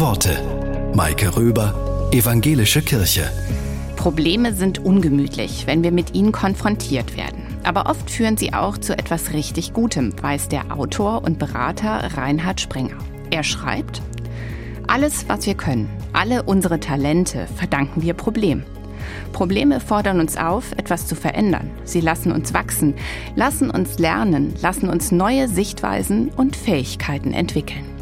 Worte. Maike Röber, Evangelische Kirche. Probleme sind ungemütlich, wenn wir mit ihnen konfrontiert werden. Aber oft führen sie auch zu etwas richtig Gutem, weiß der Autor und Berater Reinhard Springer. Er schreibt, alles, was wir können, alle unsere Talente verdanken wir Problemen. Probleme fordern uns auf, etwas zu verändern. Sie lassen uns wachsen, lassen uns lernen, lassen uns neue Sichtweisen und Fähigkeiten entwickeln.